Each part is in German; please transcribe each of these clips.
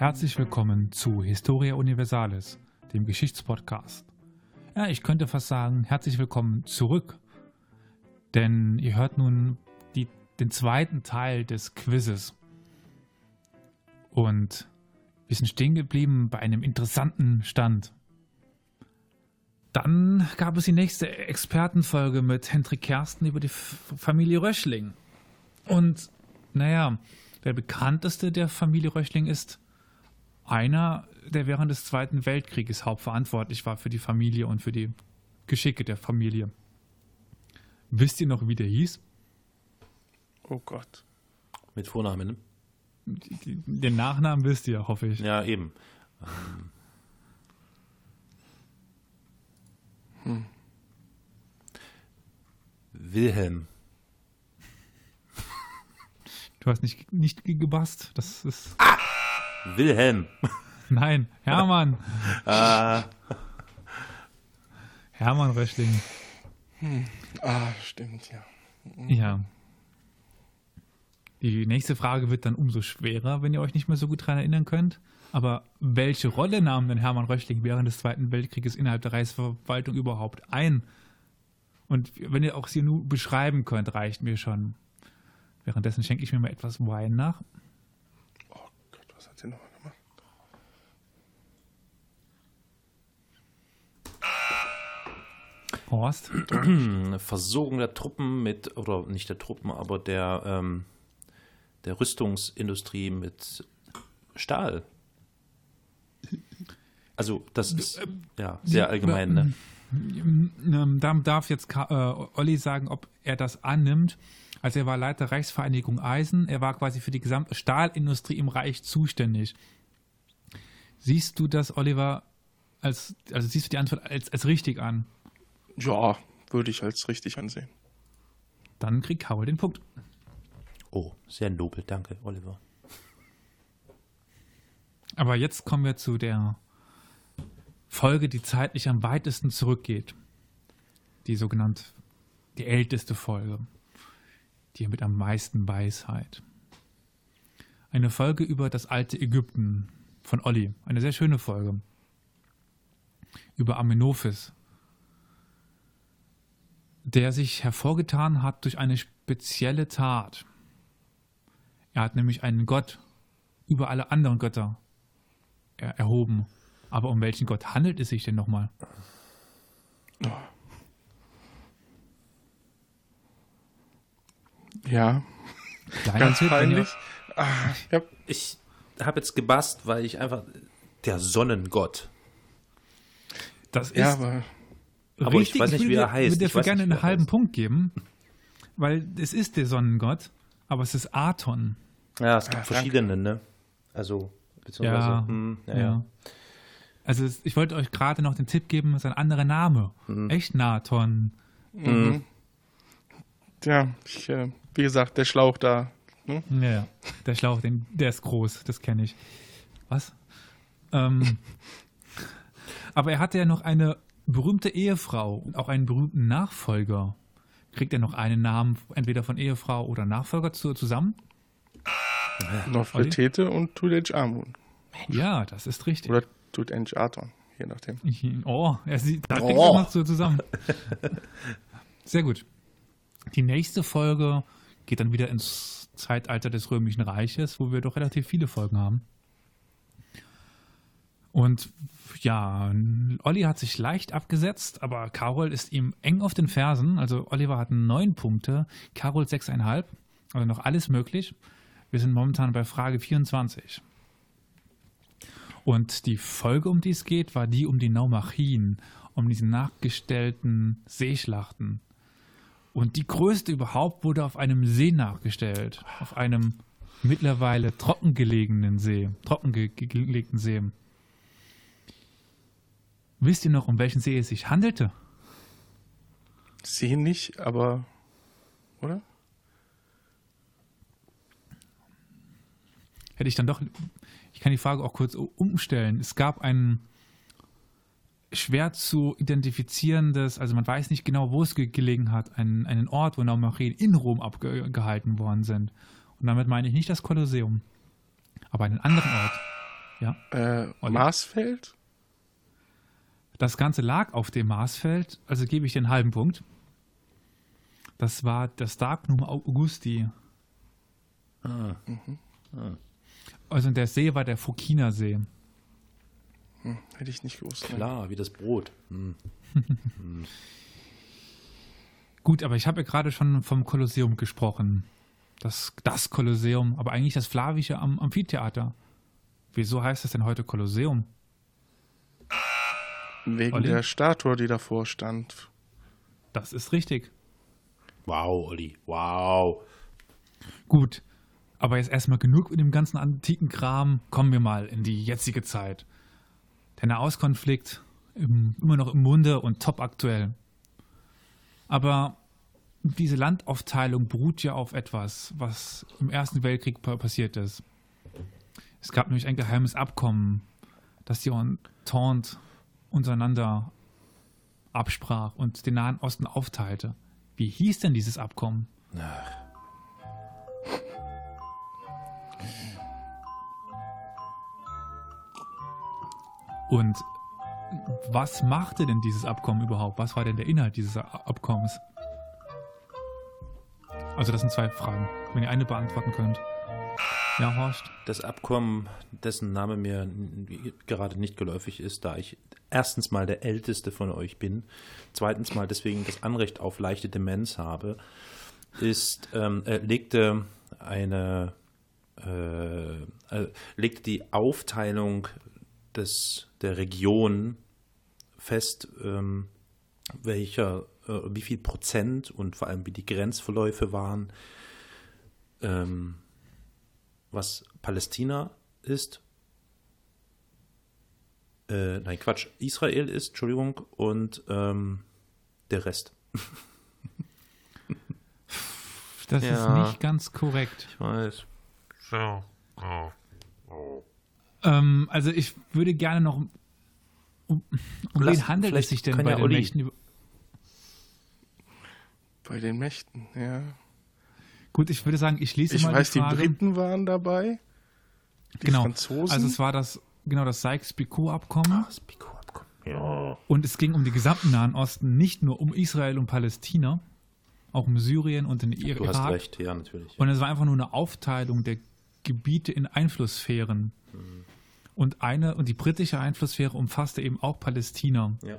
Herzlich willkommen zu Historia Universalis, dem Geschichtspodcast. Ja, ich könnte fast sagen, herzlich willkommen zurück, denn ihr hört nun die, den zweiten Teil des Quizzes. Und wir sind stehen geblieben bei einem interessanten Stand. Dann gab es die nächste Expertenfolge mit Hendrik Kersten über die Familie Röschling. Und naja, der bekannteste der Familie Röschling ist einer, der während des Zweiten Weltkrieges hauptverantwortlich war für die Familie und für die Geschicke der Familie. Wisst ihr noch, wie der hieß? Oh Gott. Mit Vornamen, ne? Den Nachnamen wisst ihr, hoffe ich. Ja, eben. Hm. Wilhelm. Du hast nicht, nicht gebast. Das ist. Ah! Wilhelm. Nein, Hermann. ah. Hermann Röschling. Hm. Ah, stimmt, ja. Ja. Die nächste Frage wird dann umso schwerer, wenn ihr euch nicht mehr so gut daran erinnern könnt. Aber welche Rolle nahm denn Hermann Röchling während des Zweiten Weltkrieges innerhalb der Reichsverwaltung überhaupt ein? Und wenn ihr auch sie nur beschreiben könnt, reicht mir schon. Währenddessen schenke ich mir mal etwas Wein nach. Oh was hat sie nochmal gemacht? Horst? Versorgung der Truppen mit, oder nicht der Truppen, aber der, ähm, der Rüstungsindustrie mit Stahl. Also, das ist ja sehr allgemein, ne? Ähm, da darf jetzt äh, Olli sagen, ob er das annimmt. Also er war Leiter Reichsvereinigung Eisen. Er war quasi für die gesamte Stahlindustrie im Reich zuständig. Siehst du das, Oliver, als, also siehst du die Antwort als, als richtig an? Ja, würde ich als richtig ansehen. Dann kriegt Carol den Punkt. Oh, sehr nobel, danke, Oliver. Aber jetzt kommen wir zu der Folge, die zeitlich am weitesten zurückgeht. Die sogenannte, die älteste Folge. Die mit am meisten Weisheit. Eine Folge über das alte Ägypten von Olli. Eine sehr schöne Folge. Über Amenophis, der sich hervorgetan hat durch eine spezielle Tat. Er hat nämlich einen Gott über alle anderen Götter erhoben. Aber um welchen Gott handelt es sich denn nochmal? Ja, ganz peinlich. Ah, ja, Ich habe jetzt gebast, weil ich einfach der Sonnengott. Das ist ja, aber aber ich richtig. weiß nicht, will wie er dir- heißt. Ich würde Ich dir weiß gerne nicht, einen halben heißt. Punkt geben, weil es ist der Sonnengott, aber es ist Aton. Ja, es gibt Ah, danke. verschiedene, ne? Also, beziehungsweise. Ja, hm, ja, ja. Also ich wollte euch gerade noch den Tipp geben, es ist ein anderer Name. Mhm. Echt Naton. mhm. ja, ich, äh, wie gesagt, der Schlauch da. Ne? Ja. Der Schlauch, den, der ist groß, das kenne ich. Was? Ähm, aber er hatte ja noch eine berühmte Ehefrau und auch einen berühmten Nachfolger. Kriegt er noch einen Namen, entweder von Ehefrau oder Nachfolger zu, zusammen? Nofretete und Tutanchamun. Ja, das ist richtig. Oder Tutanchaton, je nachdem. Oh, er sieht, da kriegt Oh. er noch so zusammen. Sehr gut. Die nächste Folge geht dann wieder ins Zeitalter des Römischen Reiches, wo wir doch relativ viele Folgen haben. Und ja, Olli hat sich leicht abgesetzt, aber Carol ist ihm eng auf den Fersen. Also Oliver hat neun Punkte, Carol sechseinhalb. Also noch alles möglich. Wir sind momentan bei Frage 24. Und die Folge, um die es geht, war die um die Naumachien, um diese nachgestellten Seeschlachten. Und die größte überhaupt wurde auf einem See nachgestellt, auf einem mittlerweile trockengelegenen See, trockengelegten See. Wisst ihr noch, um welchen See es sich handelte? Sie nicht, aber. Oder? Hätte ich dann doch, ich kann die Frage auch kurz umstellen. Es gab ein schwer zu identifizierendes, also man weiß nicht genau, wo es ge gelegen hat, einen, einen Ort, wo Naumachien in Rom abgehalten worden sind. Und damit meine ich nicht das Kolosseum, aber einen anderen Ort. Ja. Äh. Marsfeld? Das Ganze lag auf dem Marsfeld, also gebe ich den halben Punkt. Das war das Darknum Augusti. Ah. Also der See war der Fokiner See. Hm, hätte ich nicht gewusst. ne? Klar, wie das Brot. Hm. Gut, aber ich habe ja gerade schon vom Kolosseum gesprochen. Das, das Kolosseum, aber eigentlich das Flavische am Amphitheater. Wieso heißt das denn heute Kolosseum? Wegen Olli? der Statue, die davor stand. Das ist richtig. Wow, Olli, wow. Gut, aber jetzt erstmal genug mit dem ganzen antiken Kram. Kommen wir mal in die jetzige Zeit. Der Nahostkonflikt im, immer noch im Munde und top aktuell. Aber diese Landaufteilung beruht ja auf etwas, was im Ersten Weltkrieg pa passiert ist. Es gab nämlich ein geheimes Abkommen, das die Entente untereinander absprach und den Nahen Osten aufteilte. Wie hieß denn dieses Abkommen? Und was machte denn dieses Abkommen überhaupt? Was war denn der Inhalt dieses Abkommens? Also das sind zwei Fragen, wenn ihr eine beantworten könnt. Ja, Horst? Das Abkommen, dessen Name mir gerade nicht geläufig ist, da ich erstens mal der Älteste von euch bin, zweitens mal deswegen das Anrecht auf leichte Demenz habe, ist, ähm, äh, legte eine, äh, äh, legte die Aufteilung des, der Region fest, ähm, welcher, äh, wie viel Prozent und vor allem wie die Grenzverläufe waren, ähm, was Palästina ist. Äh, nein, Quatsch, Israel ist, Entschuldigung, und ähm, der Rest. Das Ja. ist nicht ganz korrekt. Ich weiß. So. Oh. Oh. Ähm, also ich würde gerne noch... Um, um Lass- wen handelt es sich denn bei ja den Olli- Mächten? Bei den Mächten, ja. Gut, ich würde sagen, ich lese Ich mal weiß, die die Frage. Briten waren dabei. Die genau. Franzosen. Also es war das, genau, das Sykes-Picot-Abkommen. Das Picot-Abkommen. Ja. Und es ging um den gesamten Nahen Osten, nicht nur um Israel und Palästina, auch um Syrien und den Ir Du hast Irak. recht, ja, natürlich. Und es war einfach nur eine Aufteilung der Gebiete in Einflusssphären. Und eine, und die britische Einflusssphäre umfasste eben auch Palästina. Ja,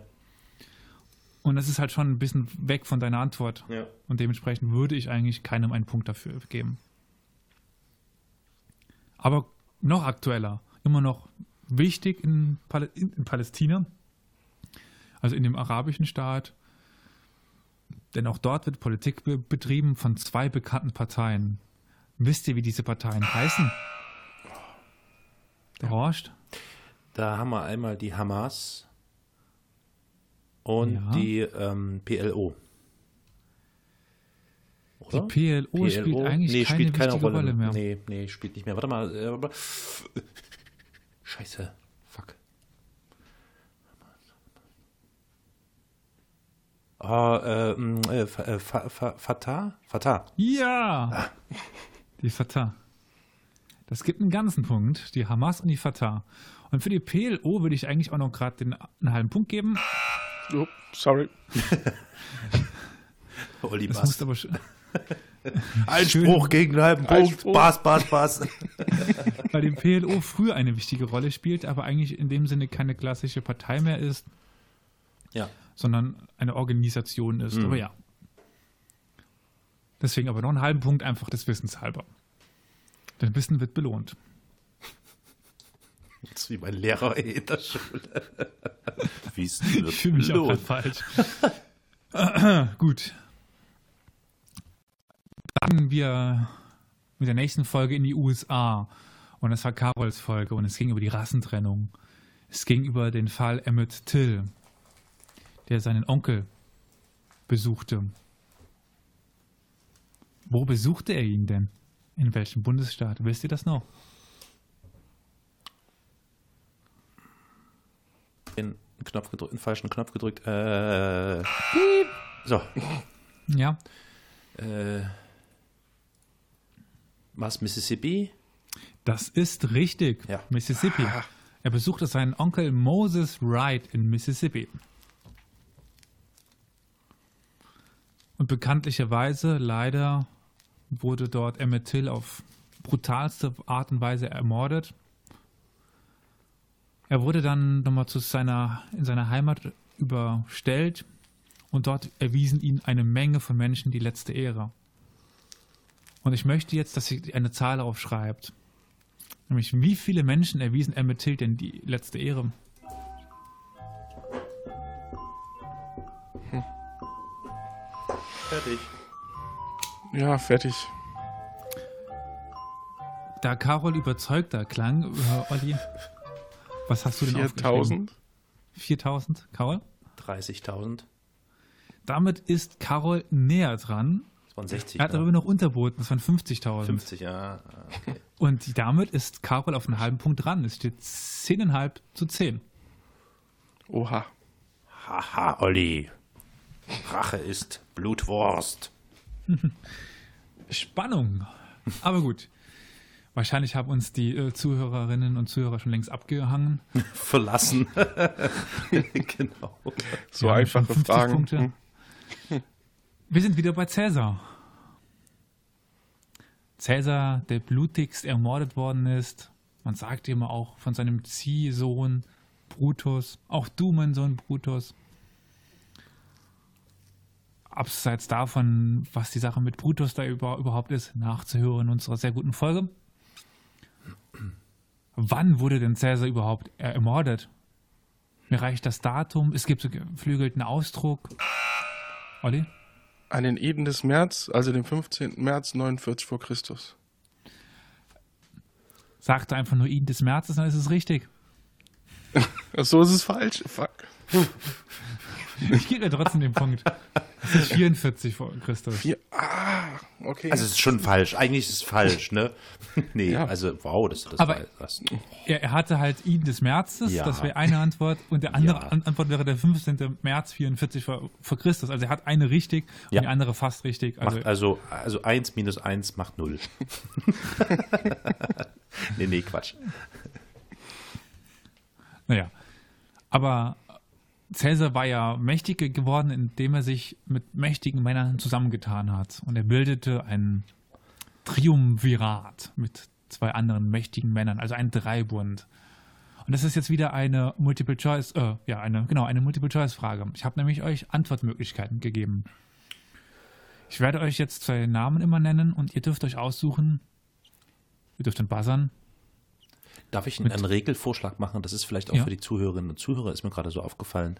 Und das ist halt schon ein bisschen weg von deiner Antwort. ja. Und dementsprechend würde ich eigentlich keinem einen Punkt dafür geben. Aber noch aktueller, immer noch wichtig in, Pal in, in Palästina, also in dem arabischen Staat, denn auch dort wird Politik be betrieben von zwei bekannten Parteien. Wisst ihr, wie diese Parteien heißen? Der Horst? Da haben wir einmal die Hamas und Ja. die ähm, PLO. Die Oder? PLO, spielt eigentlich nee, keine spielt keine Rolle. Rolle mehr. Nee, nee, spielt nicht mehr. Warte mal. Äh, Scheiße. Fuck. Ah, äh, mh, äh, äh, Fa- Fa- Fatah? Fatah. Ja! Die Fatah. Das gibt einen ganzen Punkt, die Hamas und die Fatah. Und für die PLO würde ich eigentlich auch noch gerade den einen halben Punkt geben. oh, sorry. Olli Das Bass. aber sch- Einspruch gegen einen halben Punkt. Bass, Bass, Bass. weil die PLO früher eine wichtige Rolle spielt, aber eigentlich in dem Sinne keine klassische Partei mehr ist, ja. sondern eine Organisation ist. Mhm. Aber ja. Deswegen aber noch einen halben Punkt einfach des Wissens halber. Denn Wissen wird belohnt. Das ist wie mein Lehrer in der Schule. Wissen wird Ich fühle mich auch belohnt. falsch. Gut. Dann wir mit der nächsten Folge in die USA. Und das war Carols Folge und es ging über die Rassentrennung. Es ging über den Fall Emmett Till, der seinen Onkel besuchte. Wo besuchte er ihn denn? In welchem Bundesstaat? Wisst ihr das noch? Den Knopf gedrückt, den falschen Knopf gedrückt. Äh, so. Ja. Äh, was, Mississippi? Das ist richtig. Ja. Mississippi. Er besuchte seinen Onkel Moses Wright in Mississippi. Und bekanntlicherweise, leider, wurde dort Emmett Till auf brutalste Art und Weise ermordet. Er wurde dann nochmal zu seiner, in seiner Heimat überstellt und dort erwiesen ihn eine Menge von Menschen die letzte Ehre. Und ich möchte jetzt, dass ihr eine Zahl aufschreibt. Nämlich, wie viele Menschen erwiesen Emmett Till denn die letzte Ehre? Fertig. Ja, fertig. Da Carol überzeugter klang, äh, Olli, was hast du denn aufgeschrieben? 4000? 4000, Carol? 30.000. Damit ist Carol näher dran. Das waren 60. Er hat ne? aber noch unterboten, das waren 50.000. 50, ja. Okay. Und damit ist Carol auf einen halben Punkt dran. Es steht 10,5 zu 10. Oha. Haha, Olli. Rache ist Blutwurst. Spannung. Aber gut. Wahrscheinlich haben uns die äh, Zuhörerinnen und Zuhörer schon längst abgehangen. Verlassen. genau. So Wir einfache 50 Fragen. Punkte. Hm. Wir sind wieder bei Cäsar. Cäsar, der blutigst ermordet worden ist. Man sagt immer auch von seinem Ziehsohn Brutus. Auch du, mein Sohn Brutus. Abseits davon, was die Sache mit Brutus da über, überhaupt ist, nachzuhören in unserer sehr guten Folge. Wann wurde denn Cäsar überhaupt er- ermordet? Mir reicht das Datum. Es gibt so geflügelten Ausdruck. Olli? An den Eden des März, also dem 15. März 49 vor Christus. Sagte einfach nur ihn des Märzes, dann ist es richtig. So ist es falsch. Fuck. Ich gebe dir trotzdem den Punkt. Es ist 44 vor Christus. Hier, ah, okay. Also es ist schon falsch. Eigentlich ist es falsch, ne? nee, Ja. also wow, das, das Aber- war das. Er, er hatte halt ihn des Märzes, Ja. das wäre eine Antwort. Und der andere Ja. An- Antwort wäre der 15. März 44 vor, vor Christus. Also er hat eine richtig und die andere fast richtig. Also, Macht also, also 1 minus 1 macht 0. nee, nee, Quatsch. naja. Aber Cäsar war ja mächtiger geworden, indem er sich mit mächtigen Männern zusammengetan hat. Und er bildete ein Triumvirat mit zwei anderen mächtigen Männern, also ein Dreibund. Und das ist jetzt wieder eine Multiple Choice, äh, ja, eine, genau, eine Multiple Choice Frage. Ich habe nämlich euch Antwortmöglichkeiten gegeben. Ich werde euch jetzt zwei Namen immer nennen und ihr dürft euch aussuchen. Ihr dürft dann buzzern. Darf ich einen, einen Regelvorschlag machen? Das ist vielleicht auch Ja. für die Zuhörerinnen und Zuhörer, ist mir gerade so aufgefallen,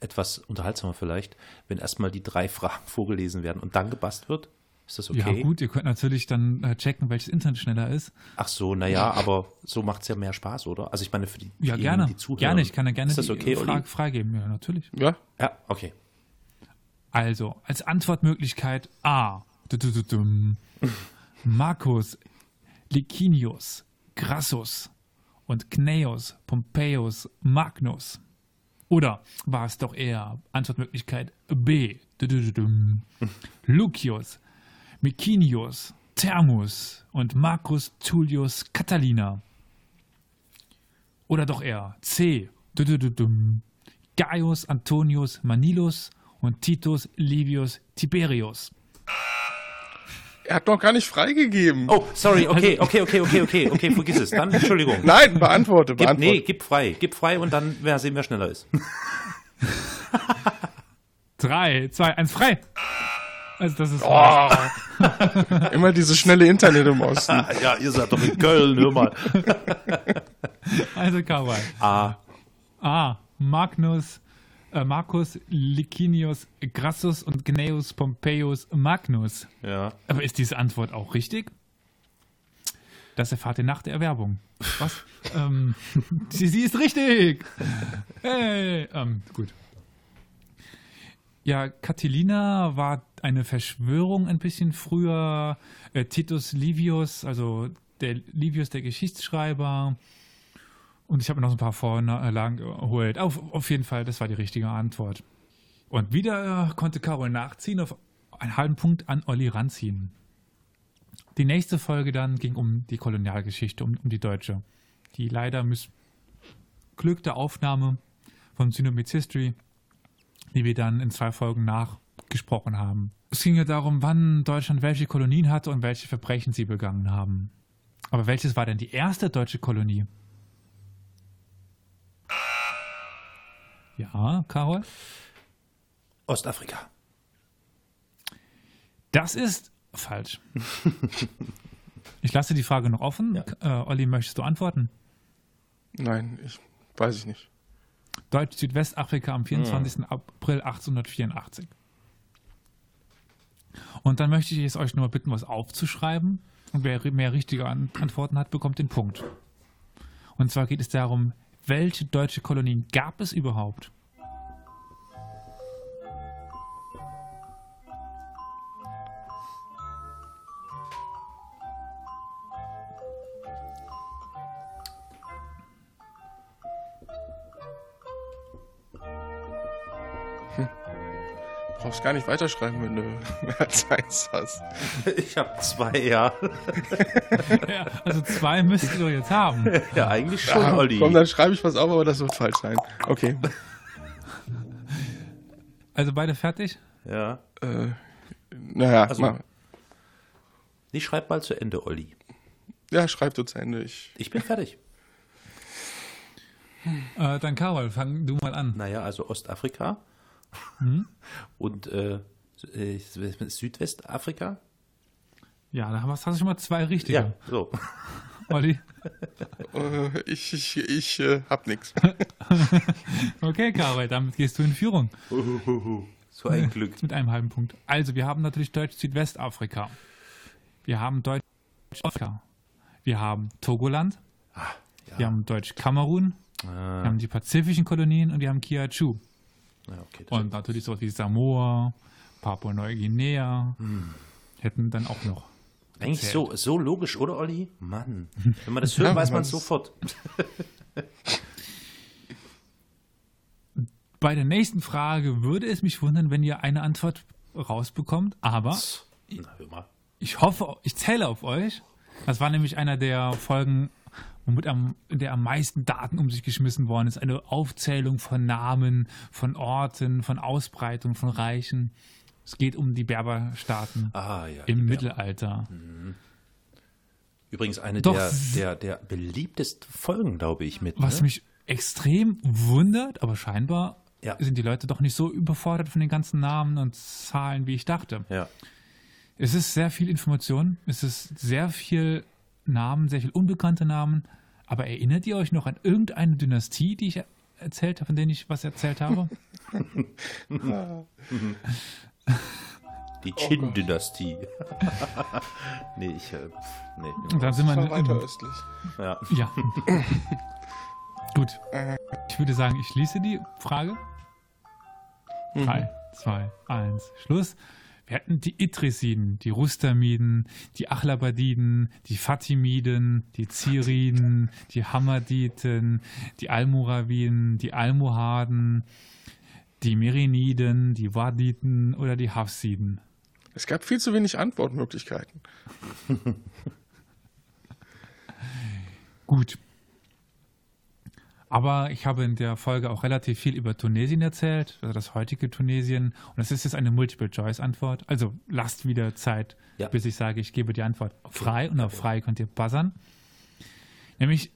etwas unterhaltsamer vielleicht, wenn erstmal die drei Fragen vorgelesen werden und dann gebast wird. Ist das okay? Ja, gut, ihr könnt natürlich dann äh, checken, welches Internet schneller ist. Ach so, naja, aber so macht es ja mehr Spaß, oder? Also ich meine, für die, Ja, diejenigen, gerne. die zuhören. Gerne, ich kann ja gerne Ist das die okay, Frage Olli? freigeben. Ja, natürlich. ja, Ja, okay. Also, als Antwortmöglichkeit A. Du, du, du, dum. Marcus, Licinius, Crassus und Cneius, Pompeius, Magnus. Oder war es doch eher Antwortmöglichkeit B. Lucius, Micinius, Thermus und Marcus Tullius Catalina. Oder doch eher C. Gaius Antonius Manilus und Titus Livius Tiberius. Er hat noch gar nicht freigegeben. Oh, sorry, okay, okay, okay, okay, okay, okay, vergiss es. Dann, Entschuldigung. Nein, beantworte, Gib, beantworte. nee, gib frei, gib frei und dann wer sehen, wer schneller ist. Drei, zwei, eins, frei! Also das ist Oh. Immer dieses schnelle Internet im Osten. ja, ihr seid doch in Köln, hör mal. also Kawaii. A, A. Magnus, Marcus Licinius Crassus und Gnaeus Pompeius Magnus. ja. Aber ist diese Antwort auch richtig? Das erfahrt ihr nach der Erwerbung. Was? ähm, sie, sie ist richtig! Hey! Ähm, gut. Ja, Catilina war eine Verschwörung ein bisschen früher. Äh, Titus Livius, also der Livius, der Geschichtsschreiber. Und ich habe mir noch ein paar Vorlagen geholt. Auf, auf jeden Fall, das war die richtige Antwort. Und wieder konnte Carol nachziehen, auf einen halben Punkt an Olli ranziehen. Die nächste Folge dann ging um die Kolonialgeschichte, um, um die deutsche. Die leider missglückte Aufnahme von Synomies History, die wir dann in zwei Folgen nachgesprochen haben. Es ging ja darum, wann Deutschland welche Kolonien hatte und welche Verbrechen sie begangen haben. Aber welches war denn die erste deutsche Kolonie? Ja, Carol? Ostafrika. Das ist falsch. Ich lasse die Frage noch offen. Äh, Olli, möchtest du antworten? Nein, ich weiß ich nicht. Deutsch-Südwestafrika am 24. April 1884. Und dann möchte ich es euch nur bitten, was aufzuschreiben. Und wer mehr richtige An Antworten hat, bekommt den Punkt. Und zwar geht es darum, welche deutsche Kolonien gab es überhaupt? Gar nicht weiterschreiben, wenn du mehr als eins hast. Ich habe zwei, ja. Ja, also zwei müsst ihr jetzt haben. Ja, eigentlich schon, Ah, Olli. komm, dann schreibe ich was auf, aber das wird falsch sein. Okay. Also beide fertig? Ja. Äh, naja, Also- mal. Nee, schreib mal zu Ende, Olli. ja, schreib du zu Ende. Ich, Ich bin fertig. Äh, dann Carol, fang du mal an. Naja, also Ostafrika und äh, äh, Südwestafrika. Ja, da hast du schon mal zwei richtige. Ja, so. Olli? äh, ich, ich, ich äh, hab nix. Okay, Carol, damit gehst du in Führung. So ein Glück. Mit einem halben Punkt. Also, wir haben natürlich Deutsch-Südwestafrika. Wir haben Deutsch-Afrika. Wir haben Togoland. Wir haben Deutsch-Kamerun. Wir haben die pazifischen Kolonien und wir haben Kiachu. Ja, okay, Und natürlich so wie Samoa, Papua-Neuguinea. Hätten dann auch noch. Eigentlich erzählt. so, so logisch, oder Olli? Mann. Wenn man das hört, Ja, weiß man man's- sofort. Bei der nächsten Frage würde es mich wundern, wenn ihr eine Antwort rausbekommt. Aber Na, ich hoffe, ich zähle auf euch. Das war nämlich einer der Folgen, womit am, der am meisten Daten um sich geschmissen worden ist. Eine Aufzählung von Namen, von Orten, von Ausbreitung, von Reichen. Es geht um die Berberstaaten Ah, ja. im Mittelalter. Übrigens eine Doch, der, der, der beliebtesten Folgen, glaube ich, mit. Was ne? mich extrem wundert, aber scheinbar Ja. sind die Leute doch nicht so überfordert von den ganzen Namen und Zahlen, wie ich dachte. Ja. Es ist sehr viel Information, es ist sehr viel Namen, sehr viel unbekannte Namen. Aber erinnert ihr euch noch an irgendeine Dynastie, die ich er- erzählt habe, von denen ich was erzählt habe? Die Qin-Dynastie. nee, ich. Äh, nee. Dann sind wir in, weiter östlich. Ja. Ja. Gut. Ich würde sagen, ich schließe die Frage. Drei, zwei, eins, Schluss. Wir hatten die Idrisiden, die Rustamiden, die Achlabadiden, die Fatimiden, die Ziriden, die Hammaditen, die Almoraviden, die Almohaden, die Meriniden, die Waditen oder die Hafsiden. Es gab viel zu wenig Antwortmöglichkeiten. Gut. Aber ich habe in der Folge auch relativ viel über Tunesien erzählt, also das heutige Tunesien. Und das ist jetzt eine Multiple-Choice-Antwort. Also lasst wieder Zeit, Ja. bis ich sage, ich gebe die Antwort frei. Und auf frei könnt ihr buzzern. Nämlich,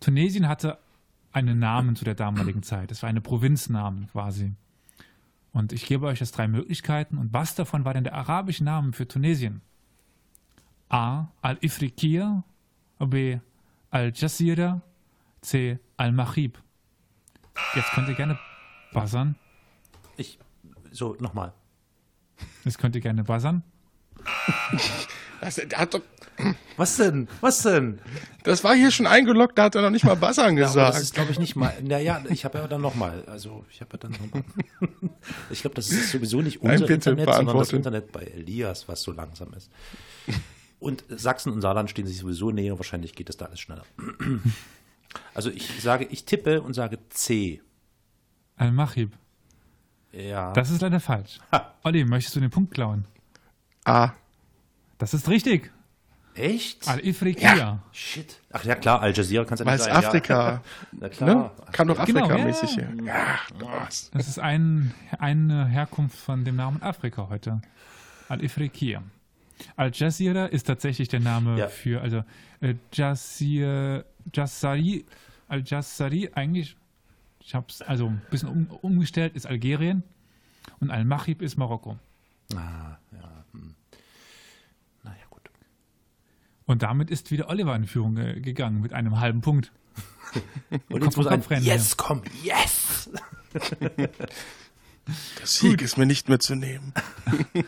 Tunesien hatte einen Namen zu der damaligen Zeit. Es war eine Provinznamen quasi. Und ich gebe euch jetzt drei Möglichkeiten. Und was davon war denn der arabische Name für Tunesien? A. Al-Ifriqiya, B. Al-Jazeera, C. Al-Maghrib. Jetzt könnt ihr gerne buzzern. Ich. So, nochmal. Jetzt könnt ihr gerne buzzern. Das, der hat doch, Was denn? Was denn? das war hier schon eingeloggt, da hat er noch nicht mal Buzzern Ja, gesagt. das ist, glaube ich, nicht mal. Naja, ich habe ja dann nochmal. Also, ich habe ja dann nochmal. ich glaube, das ist sowieso nicht Nein, unser bitte, Internet, sondern das. Internet bei Elias, was so langsam ist. Und Sachsen und Saarland stehen sich sowieso näher. Wahrscheinlich geht das da alles schneller. Also, ich sage, ich tippe und sage C. Al-Maghrib. Ja. Das ist leider falsch. Ha. Olli, möchtest du den Punkt klauen? A. Das ist richtig. Echt? Al-Ifriqiya. Shit. Ach ja, klar, Al Jazeera kann es ja Weil nicht es sein. Afrika, Ja. Na klar. ne? Kam doch Genau, Afrika-mäßig ja. hier. Ja, was? Das ist ein, eine Herkunft von dem Namen Afrika heute. Al-Ifriqiya. Al Jazeera ist tatsächlich der Name Ja. für, also äh, Jassari, Al Jassari eigentlich, ich habe es also ein bisschen um, umgestellt, ist Algerien und Al Machib ist Marokko. Ah, ja. Hm. Naja, gut. Und damit ist wieder Oliver in Führung ge gegangen mit einem halben Punkt. Und Kopf jetzt muss ein Yes kommen. Yes! Der Sieg ist mir nicht mehr zu nehmen.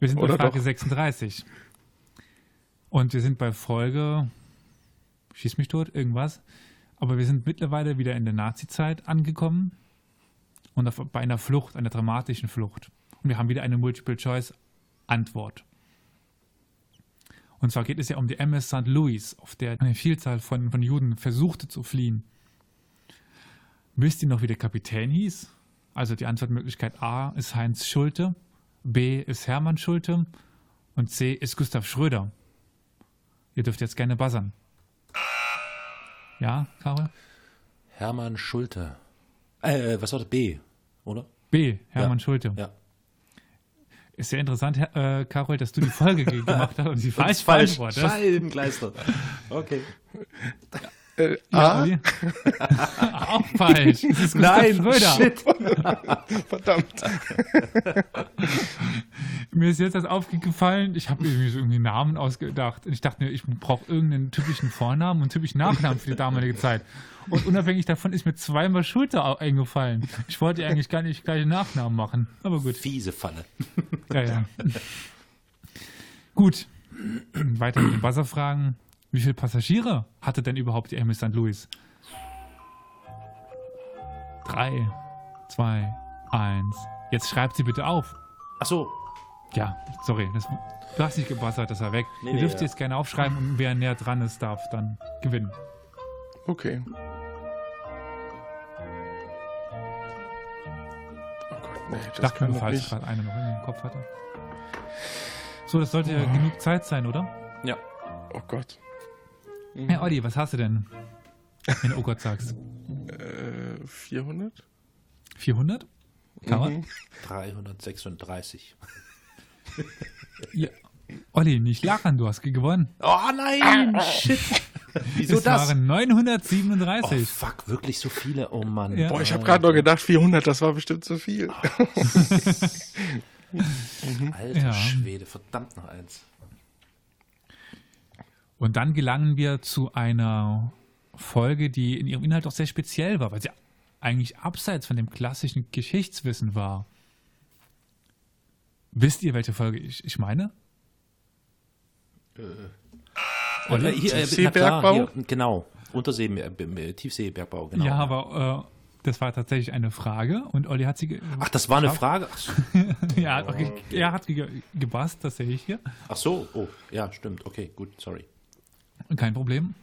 Wir sind Oder bei Frage doch? 36. Und wir sind bei Folge, schieß mich tot, irgendwas. Aber wir sind mittlerweile wieder in der Nazi-Zeit angekommen und auf, bei einer Flucht, einer dramatischen Flucht. Und wir haben wieder eine Multiple-Choice-Antwort. Und zwar geht es ja um die MS St. Louis, auf der eine Vielzahl von, von Juden versuchte zu fliehen. Wisst ihr noch, wie der Kapitän hieß? Also die Antwortmöglichkeit A ist Heinz Schulte, B ist Hermann Schulte und C ist Gustav Schröder. Ihr dürft jetzt gerne buzzern. Ja, Karol? Hermann Schulte. Äh, was war das? B, oder? B, Hermann Ja. Schulte. Ja. Ist sehr interessant, Herr- äh, Karol, dass du die Folge ge- gemacht hast und sie falsch falsch. beantwortet. Scheibenkleister. Okay. Äh, Ja, A? Auch falsch. Es ist Nein, Schröder. shit. verdammt. Mir ist jetzt das aufgefallen, ich habe irgendwie so irgendwie einen Namen ausgedacht. Und ich dachte mir, ich brauche irgendeinen typischen Vornamen und einen typischen Nachnamen für die damalige Zeit. Und unabhängig davon ist mir zweimal Schulter eingefallen. Ich wollte eigentlich gar nicht gleich einen Nachnamen machen. Aber gut. Fiese Falle. Ja, ja. Gut. Weiter mit den Buzzerfragen. Wie viele Passagiere hatte denn überhaupt die MS St. Louis? Drei, zwei, eins. Jetzt schreibt sie bitte auf. Ach so. Ja, sorry. Das, du hast nicht gebuzzert, das war weg. Nee, Ihr nee, dürft ja. jetzt gerne aufschreiben und wer näher dran ist, darf dann gewinnen. Okay. Oh Gott, nee, Ich das dachte kann doch falls ich gerade eine noch in den Kopf hatte. So, das sollte ja genug Zeit sein, oder? Ja. Oh Gott. Herr Olli, was hast du denn, wenn du Oh Gott sagst? Äh, 400? 400? Karol? 336. Ja. Olli, nicht lachen, du hast gewonnen. Oh nein, shit. Wieso es das? waren Oh, 937. fuck, wirklich so viele? Oh Mann. Ja. Boah, ich habe gerade noch gedacht, 400, das war bestimmt zu viel. Alter Ja. Schwede, verdammt noch eins. Und dann gelangen wir zu einer Folge, die in ihrem Inhalt auch sehr speziell war, weil sie eigentlich abseits von dem klassischen Geschichtswissen war. Wisst ihr, welche Folge ich, ich meine? Äh, hier, äh, Tiefseebergbau? klar, hier, genau. Untersee, äh, äh, Tiefseebergbau, genau. Ja, aber äh, das war tatsächlich eine Frage und Olli hat sie. Ge Ach, das war eine Frage? Ach so, ja, hat ge er hat ge gebast, das sehe ich hier. ach so, oh, ja, stimmt, okay, gut, sorry. Kein Problem.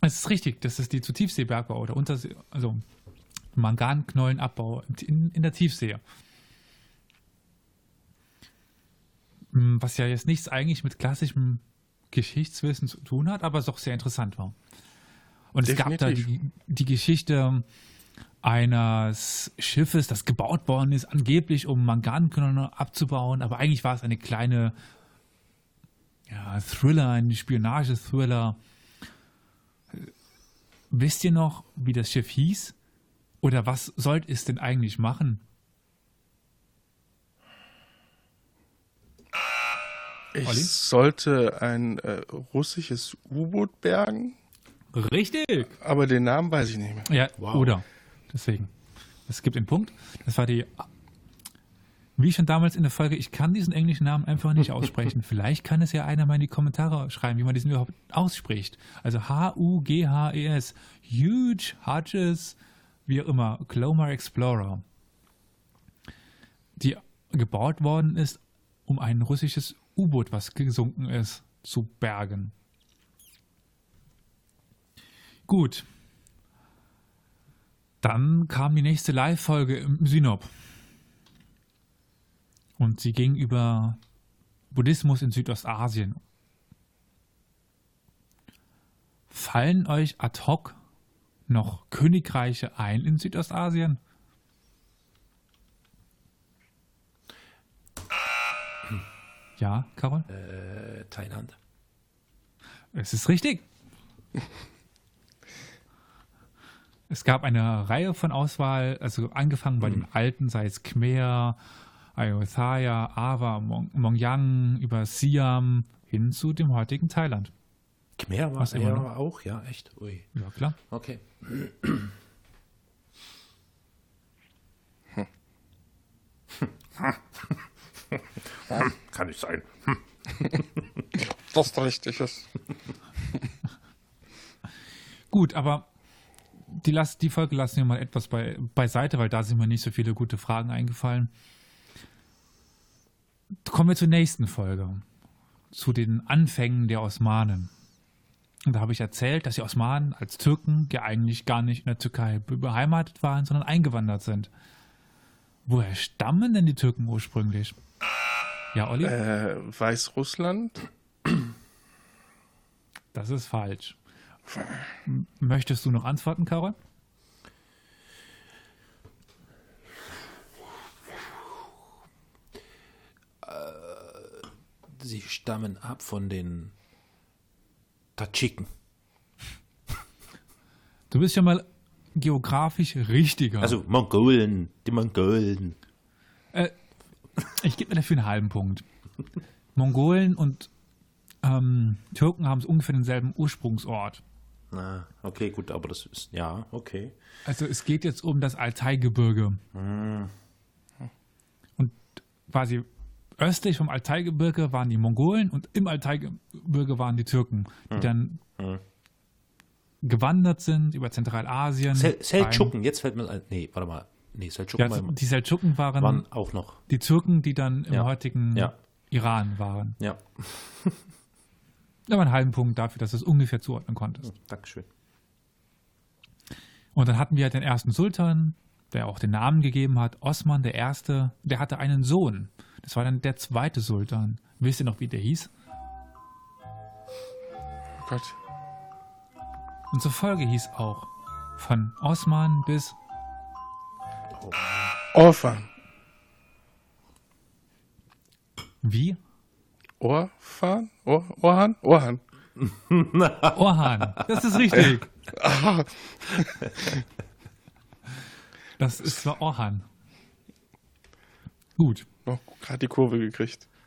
Es ist richtig, das ist die zu Tiefseebergbau oder Untersee, also Manganknollenabbau in, in der Tiefsee. Hm, Was ja jetzt nichts eigentlich mit klassischem Geschichtswissen zu tun hat, aber es doch sehr interessant war. Und es gab da Definitiv. die, die Geschichte eines Schiffes, das gebaut worden ist, angeblich um Manganknolle abzubauen, aber eigentlich war es eine kleine ja, Thriller, ein Spionage-Thriller. Wisst ihr noch, wie das Schiff hieß? Oder was sollte es denn eigentlich machen? Ich Olli? sollte ein äh, russisches U-Boot bergen, Richtig! aber den Namen weiß ich nicht mehr. Ja, Wow. oder. Deswegen. Es gibt den Punkt. Das war die. Wie schon damals in der Folge, ich kann diesen englischen Namen einfach nicht aussprechen. Vielleicht kann es ja einer mal in die Kommentare schreiben, wie man diesen überhaupt ausspricht. Also H-U-G-H-E-S. Huge Hodges, wie auch immer. Clomar Explorer. Die gebaut worden ist, um ein russisches U-Boot, was gesunken ist, zu bergen. Gut. Dann kam die nächste Live-Folge im Synop. Und sie ging über Buddhismus in Südostasien. Fallen euch ad hoc noch Königreiche ein in Südostasien? Ja, Carol? Äh, Thailand. Es ist richtig. Es gab eine Reihe von Auswahl, also angefangen bei den alten, sei es Khmer, Ayutthaya, Awa, Mong Mongyang, über Siam hin zu dem heutigen Thailand. Khmer war immer er noch? auch, ja, echt. Ui. Ja, klar. Okay. Kann nicht sein. Das ist richtig ist. Gut, aber die, las- die Folge lassen wir mal etwas bei, beiseite, weil da sind mir nicht so viele gute Fragen eingefallen. Kommen wir zur nächsten Folge. Zu den Anfängen der Osmanen. Und da habe ich erzählt, dass die Osmanen als Türken ja eigentlich gar nicht in der Türkei be- beheimatet waren, sondern eingewandert sind. Woher stammen denn die Türken ursprünglich? Ja, Olli? Äh, Weißrussland? Das ist falsch. Möchtest du noch antworten, Karol? Sie stammen ab von den Tadschiken. Du bist ja mal geografisch richtiger. Also Mongolen, die Mongolen. ich gebe mir dafür einen halben Punkt. Mongolen und ähm, Türken haben es ungefähr denselben Ursprungsort. Ah, okay, gut, aber das ist, ja, okay. Also es geht jetzt um das Altaigebirge. Und quasi östlich vom Altaigebirge waren die Mongolen und im Altaigebirge waren die Türken, die dann gewandert sind über Zentralasien. Sel. Seldschuken, jetzt fällt mir ein. Nee, warte mal. Nee, Seldschuken Ja, waren, die Seldschuken waren, waren auch noch. die Türken, die dann im Ja. heutigen Ja. Iran waren. Ja, Aber einen halben Punkt dafür, dass du es ungefähr zuordnen konntest. Dankeschön. Und dann hatten wir den ersten Sultan, der auch den Namen gegeben hat, Osman der Erste. Der hatte einen Sohn. Das war dann der zweite Sultan. Wisst ihr noch, wie der hieß? Oh Gott. Unsere Folge hieß auch von Osman bis Orphan. wie? Orphan? Or Orhan? Orhan. Orhan. Das ist richtig. Das ist zwar Orhan. Gut. Noch gerade die Kurve gekriegt.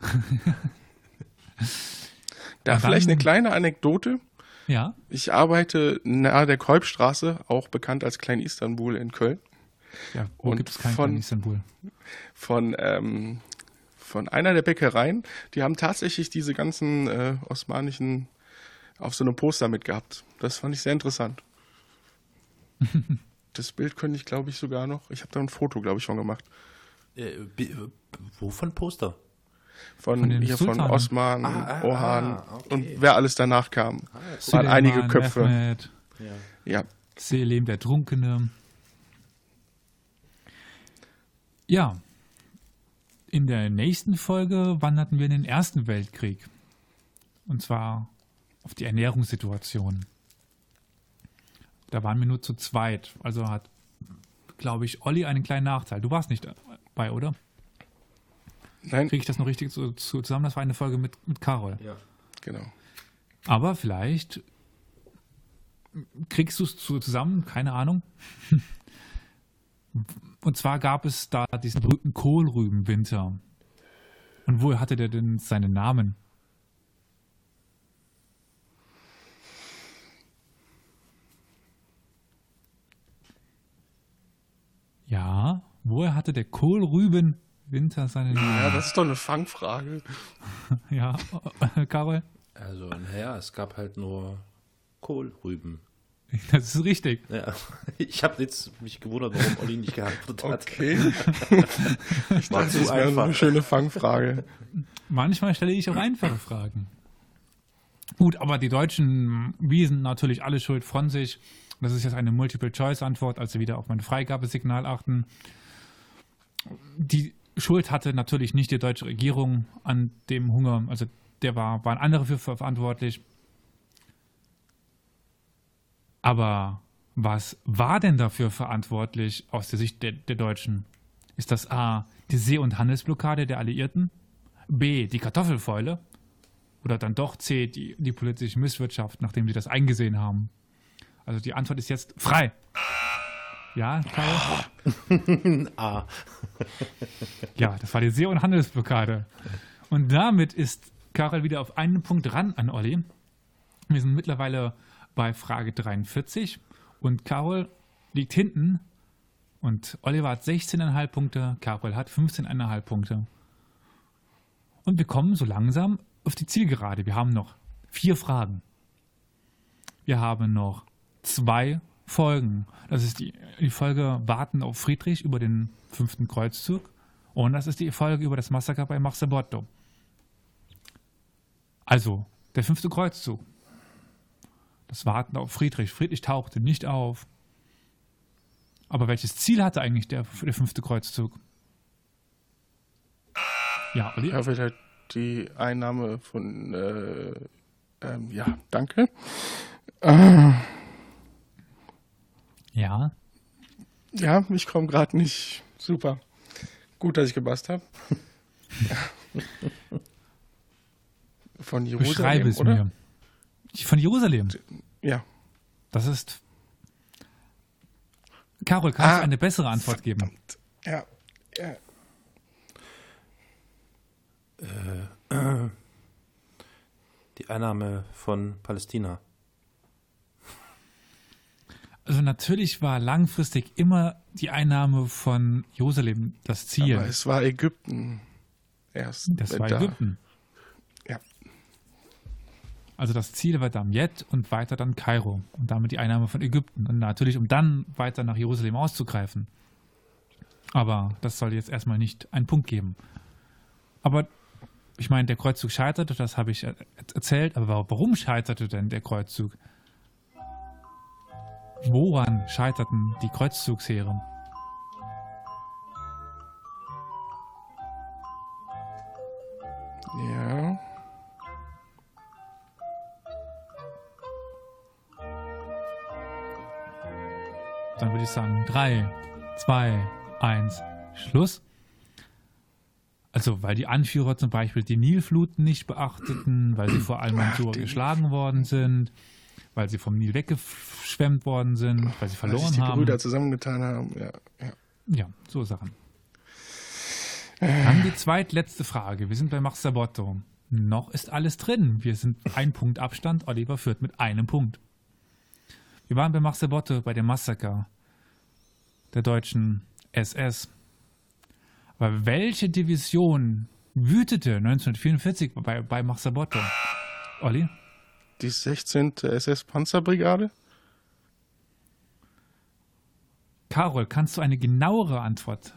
da dann- vielleicht eine kleine Anekdote. Ja. Ich arbeite nahe der Kolbstraße, auch bekannt als Klein Istanbul in Köln. ja wo Und gibt es keinen von- Istanbul? von, ähm, von einer der Bäckereien. Die haben tatsächlich diese ganzen äh, osmanischen auf so einem Poster mitgehabt. Das fand ich sehr interessant. das Bild könnte ich, glaube ich, sogar noch. Ich habe da ein Foto, glaube ich, von gemacht. Äh, äh, wovon Poster? Von, Von hier von Sultanen. Osman, Ah, ah, Orhan ah, okay. und wer alles danach kam. waren Suleiman, einige Köpfe. Mehmed, Ja, Selim der Trunkene. Ja. In der nächsten Folge wanderten wir in den Ersten Weltkrieg. Und zwar auf die Ernährungssituation. Da waren wir nur zu zweit. Also hat, glaube ich, Olli einen kleinen Nachteil. Du warst nicht dabei, oder? Nein, Kriege ich das noch richtig zu, zu, zusammen? Das war eine Folge mit, mit Carol. Ja. genau. Aber vielleicht kriegst du es zu, zusammen, keine Ahnung. Und zwar gab es da diesen berühmten Kohlrübenwinter. Und woher hatte der denn seinen Namen? Ja, woher hatte der Kohlrübenwinter seinen Ja, Namen? das ist doch eine Fangfrage. Ja, Karol? Also, naja, es gab halt nur Kohlrüben. Das ist richtig. Ja, ich habe jetzt mich gewundert, warum Olli nicht geantwortet hat. Okay, War das zu ist eine einfach. schöne Fangfrage. Manchmal stelle ich auch einfache Fragen. Gut, aber die Deutschen wiesen natürlich alle Schuld von sich. Das ist jetzt eine Multiple-Choice-Antwort, also wieder auf mein Freigabesignal achten. Die Schuld hatte natürlich nicht die deutsche Regierung an dem Hunger. Also der war, waren andere für verantwortlich. Aber was war denn dafür verantwortlich aus der Sicht der, der Deutschen? Ist das A, die See- und Handelsblockade der Alliierten? B, die Kartoffelfäule? Oder dann doch C, die, die politische Misswirtschaft, nachdem sie das eingesehen haben? Also die Antwort ist jetzt frei. Ja, Karl? A. Ja, das war die See- und Handelsblockade. Und damit ist Karel wieder auf einen Punkt ran an Olli. Wir sind mittlerweile bei Frage 43 und Karol liegt hinten und Oliver hat 16,5 Punkte, Karol hat 15,5 Punkte. Und wir kommen so langsam auf die Zielgerade. Wir haben noch vier Fragen. Wir haben noch zwei Folgen. Das ist die, die Folge Warten auf Friedrich über den fünften Kreuzzug. Und das ist die Folge über das Massaker bei Marzabotto. Also, der fünfte Kreuzzug. Das Warten auf Friedrich. Friedrich tauchte nicht auf. Aber welches Ziel hatte eigentlich der, der fünfte Kreuzzug? Ja, Olli? Ja, vielleicht die Einnahme von, äh, ähm, ja, danke. Ja. Ja, ich komme gerade nicht. Super. Gut, dass ich gepasst habe. Von Jerusalem, Beschreibe es oder? mir. Von Jerusalem. Ja. Das ist. Carol, kannst Ah, du eine bessere Antwort geben? Ja. ja. Die Einnahme von Palästina. Also natürlich war langfristig immer die Einnahme von Jerusalem das Ziel. Aber es war Ägypten erst. das war da. Ägypten. Ja. Also das Ziel war Damiet und weiter dann Kairo und damit die Einnahme von Ägypten. Und natürlich, um dann weiter nach Jerusalem auszugreifen. Aber das soll jetzt erstmal nicht einen Punkt geben. Aber ich meine, der Kreuzzug scheiterte, das habe ich er- erzählt. Aber warum scheiterte denn der Kreuzzug? Woran scheiterten die Kreuzzugsheere? Ja. Dann würde ich sagen, 3, 2, 1, Schluss. Also, weil die Anführer zum Beispiel die Nilfluten nicht beachteten, weil sie vor Al-Mansur geschlagen worden sind, weil sie vom Nil weggeschwemmt worden sind, weil sie Weil sich verloren die haben. Brüder zusammengetan haben. Ja, ja. Ja, so Sachen. Dann die zweitletzte Frage. Wir sind bei Max Sabotto. Noch ist alles drin. Wir sind ein Punkt Abstand. Oliver führt mit einem Punkt. Wir waren bei Max Sabotto bei dem Massaker der deutschen SS. Aber welche Division wütete 1944 bei, bei Max Sabotto? Olli? Die 16. SS-Panzerbrigade? Carol, kannst du eine genauere Antwort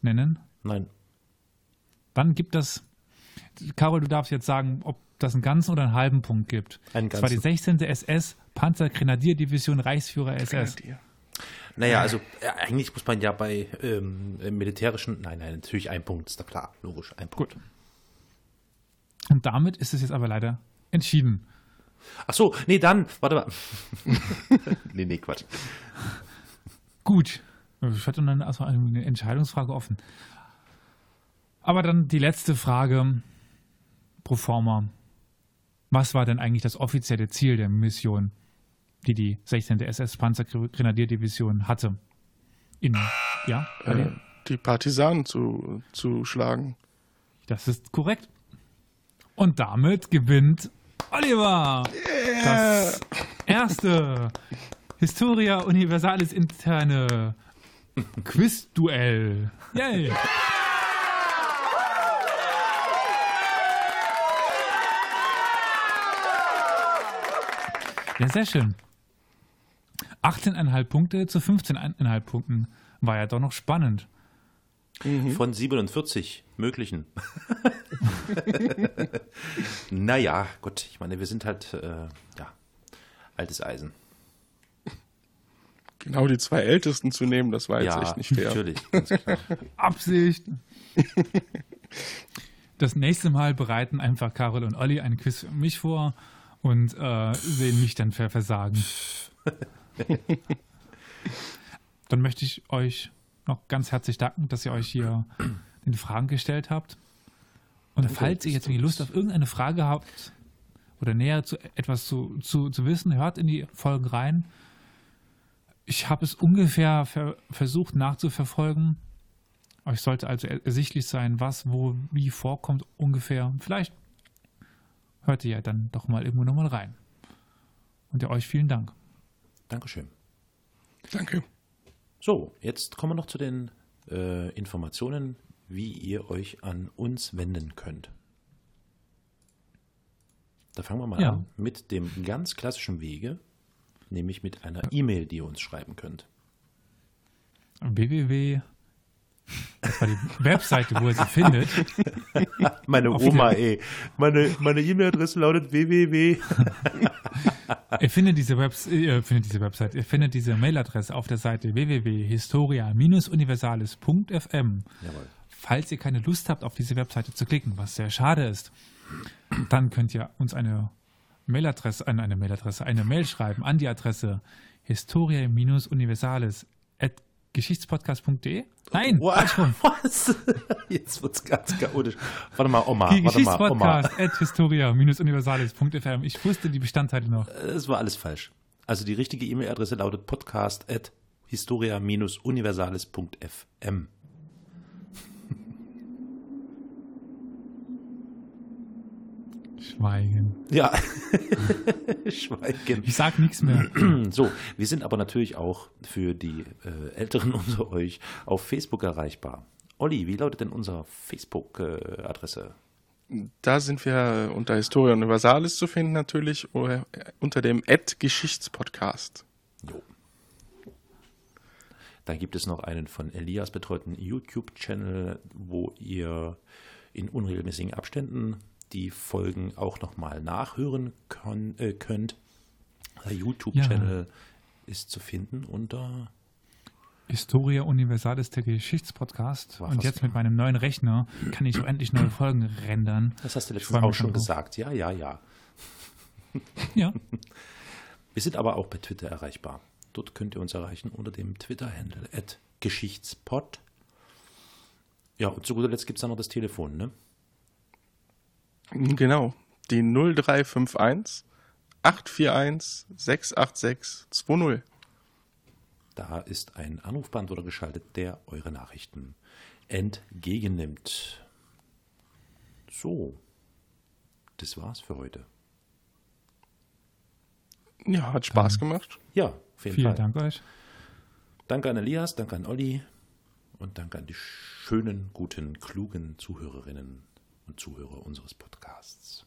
nennen? Nein. Dann gibt das. Carol, du darfst jetzt sagen, ob das einen ganzen oder einen halben Punkt gibt. Einen Das war die ganzen. 16. SS Panzergrenadierdivision Reichsführer SS. Grenadier. Naja, also äh, eigentlich muss man ja bei ähm, im militärischen, nein, nein, natürlich ein Punkt, ist da klar, logisch, ein Punkt. Gut. Und damit ist es jetzt aber leider entschieden. Ach so, nee, dann, warte mal. nee, nee, Quatsch. Gut. Ich hatte dann also eine Entscheidungsfrage offen. Aber dann die letzte Frage pro forma. Was war denn eigentlich das offizielle Ziel der Mission, die die 16. SS Panzergrenadierdivision hatte? In, ja, Äh, die Partisanen zu, zu schlagen. das ist korrekt. Und damit gewinnt Oliver das erste Historia Universalis interne Quiz-Duell. Yay! Ja, sehr schön. 18,5 Punkte zu 15,5 Punkten. War ja doch noch spannend. Von 47 möglichen. naja, gut, ich meine, wir sind halt, äh, ja, altes Eisen. Genau die zwei Ältesten zu nehmen, das war jetzt echt nicht fair. natürlich. Absicht. Das nächste Mal bereiten einfach Carol und Olli ein Quiz für mich vor und äh, sehen mich dann ver versagen. dann möchte ich euch noch ganz herzlich danken, dass ihr euch hier den Fragen gestellt habt. Und falls ihr jetzt irgendwie Lust auf irgendeine Frage habt oder näher zu etwas zu, zu, zu wissen, hört in die Folgen rein. Ich habe es ungefähr ver versucht nachzuverfolgen. Euch sollte also er- ersichtlich sein, was, wo, wie vorkommt ungefähr. Vielleicht hört ihr ja dann doch mal irgendwo nochmal rein. Und ja, euch vielen Dank. Dankeschön. Danke. So, jetzt kommen wir noch zu den äh, Informationen, wie ihr euch an uns wenden könnt. Da fangen wir mal Ja. an mit dem ganz klassischen Wege, nämlich mit einer E-Mail, die ihr uns schreiben könnt. www. Das war die Webseite, wo ihr sie findet. Meine Auf Oma, ey. Meine, meine E-Mail-Adresse lautet www. Ihr findet diese, Webs ihr findet diese Website, ihr findet diese Mailadresse auf der Seite www.historia-universales.fm. Falls ihr keine Lust habt, auf diese Webseite zu klicken, was sehr schade ist, dann könnt ihr uns eine Mailadresse, äh, eine Mailadresse, eine Mail schreiben an die Adresse historia-universales@geschichtspodcast.de. Nein, rum. Was? Jetzt wird's ganz chaotisch. Warte mal, Oma. Warte mal, Oma. Geschichtspodcast@historia-universales.fm. Ich wusste die Bestandteile noch. Das war alles falsch. Also die richtige E-Mail-Adresse lautet podcast at historia-universales.fm. Schweigen. Ja. Schweigen. Ich sag nichts mehr. So, wir sind aber natürlich auch für die äh, Älteren unter euch auf Facebook erreichbar. Olli, wie lautet denn unsere Facebook-Adresse? Da sind wir unter Historia Universalis zu finden natürlich oder unter dem Ad-Geschichtspodcast. Jo. Dann gibt es noch einen von Elias betreuten YouTube-Channel, wo ihr in unregelmäßigen Abständen die Folgen auch nochmal nachhören kon- äh, könnt. Der YouTube-Channel ist zu finden unter Historia Universalis, der Geschichtspodcast. War Und jetzt mit meinem neuen Rechner kann ich endlich neue Folgen rendern. Das hast du letztens auch schon gesagt. Ja, ja, ja. Ja, Wir sind aber auch bei Twitter erreichbar. Dort könnt ihr uns erreichen unter dem Twitter-Handle at Geschichtspod. Ja, und zu guter Letzt gibt es dann noch das Telefon, ne? Genau, die 0351 841 686 20. Da ist ein Anrufbeantworter geschaltet, der eure Nachrichten entgegennimmt. So, das war's für heute. Ja, hat Spaß gemacht. Ja, auf jeden vielen Fall. Dank euch. Danke an Elias, danke an Olli und danke an die schönen, guten, klugen Zuhörerinnen und Zuhörer unseres Podcasts.